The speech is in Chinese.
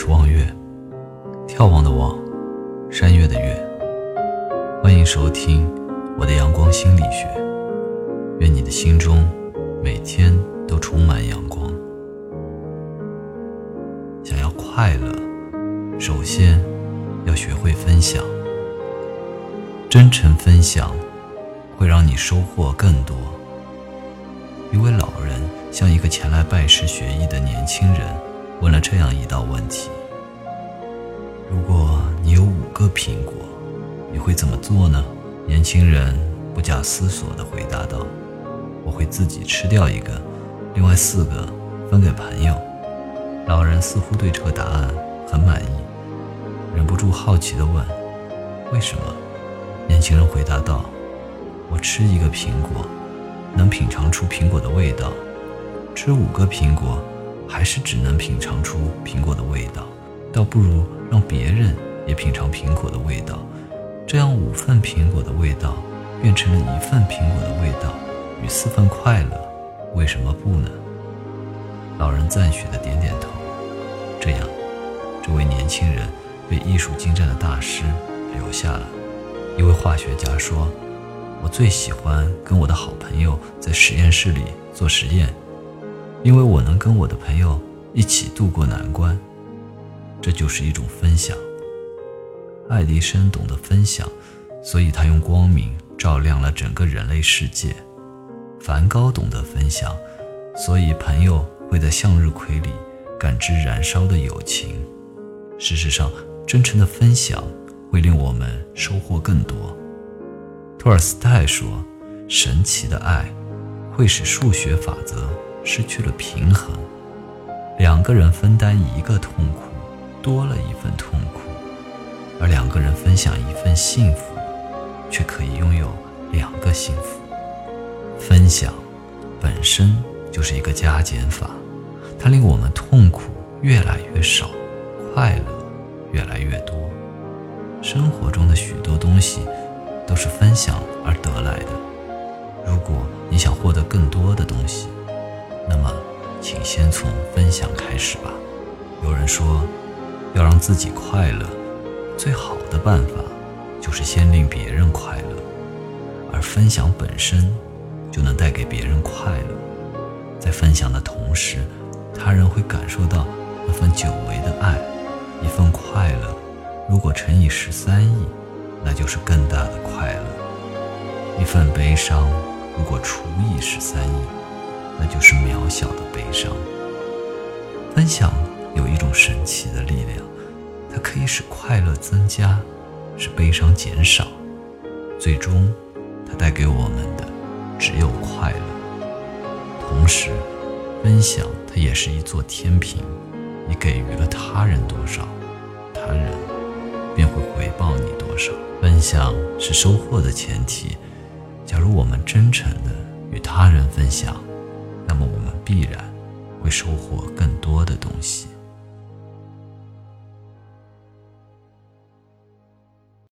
是望月眺望的望，山岳的岳。欢迎收听我的阳光心理学。愿你的心中每天都充满阳光。想要快乐，首先要学会分享。真诚分享会让你收获更多。一位老人向一个前来拜师学艺的年轻人问了这样一道问题：如果你有五个苹果，你会怎么做呢？年轻人不假思索地回答道：“我会自己吃掉一个，另外四个分给朋友。”老人似乎对这个答案很满意，忍不住好奇地问：“为什么？”年轻人回答道：“我吃一个苹果。”能品尝出苹果的味道，吃五个苹果，还是只能品尝出苹果的味道，倒不如让别人也品尝苹果的味道，这样五份苹果的味道变成了一份苹果的味道，与四份快乐，为什么不呢？老人赞许的点点头。这样，这位年轻人被艺术精湛的大师留下了。一位化学家说。我最喜欢跟我的好朋友在实验室里做实验，因为我能跟我的朋友一起度过难关。这就是一种分享。爱迪生懂得分享，所以他用光明照亮了整个人类世界。梵高懂得分享，所以朋友会在向日葵里感知燃烧的友情。事实上，真诚的分享会令我们收获更多。托尔斯泰说：“神奇的爱会使数学法则失去了平衡。两个人分担一个痛苦，多了一份痛苦；而两个人分享一份幸福，却可以拥有两个幸福。分享本身就是一个加减法，它令我们痛苦越来越少，快乐越来越多。生活中的许多东西。”都是分享而得来的。如果你想获得更多的东西，那么，请先从分享开始吧。有人说，要让自己快乐，最好的办法就是先令别人快乐，而分享本身就能带给别人快乐。在分享的同时，他人会感受到那份久违的爱，一份快乐。如果乘以十三亿。那就是更大的快乐。一份悲伤，如果除以十三亿，那就是渺小的悲伤。分享有一种神奇的力量，它可以使快乐增加，使悲伤减少。最终，它带给我们的只有快乐。同时，分享它也是一座天平，你给予了他人多少，他人便会回报你多少。分享是收获的前提。假如我们真诚的与他人分享，那么我们必然会收获更多的东西。